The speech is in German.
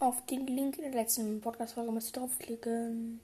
Auf den Link in der letzten Podcast-Folge müsst ihr draufklicken.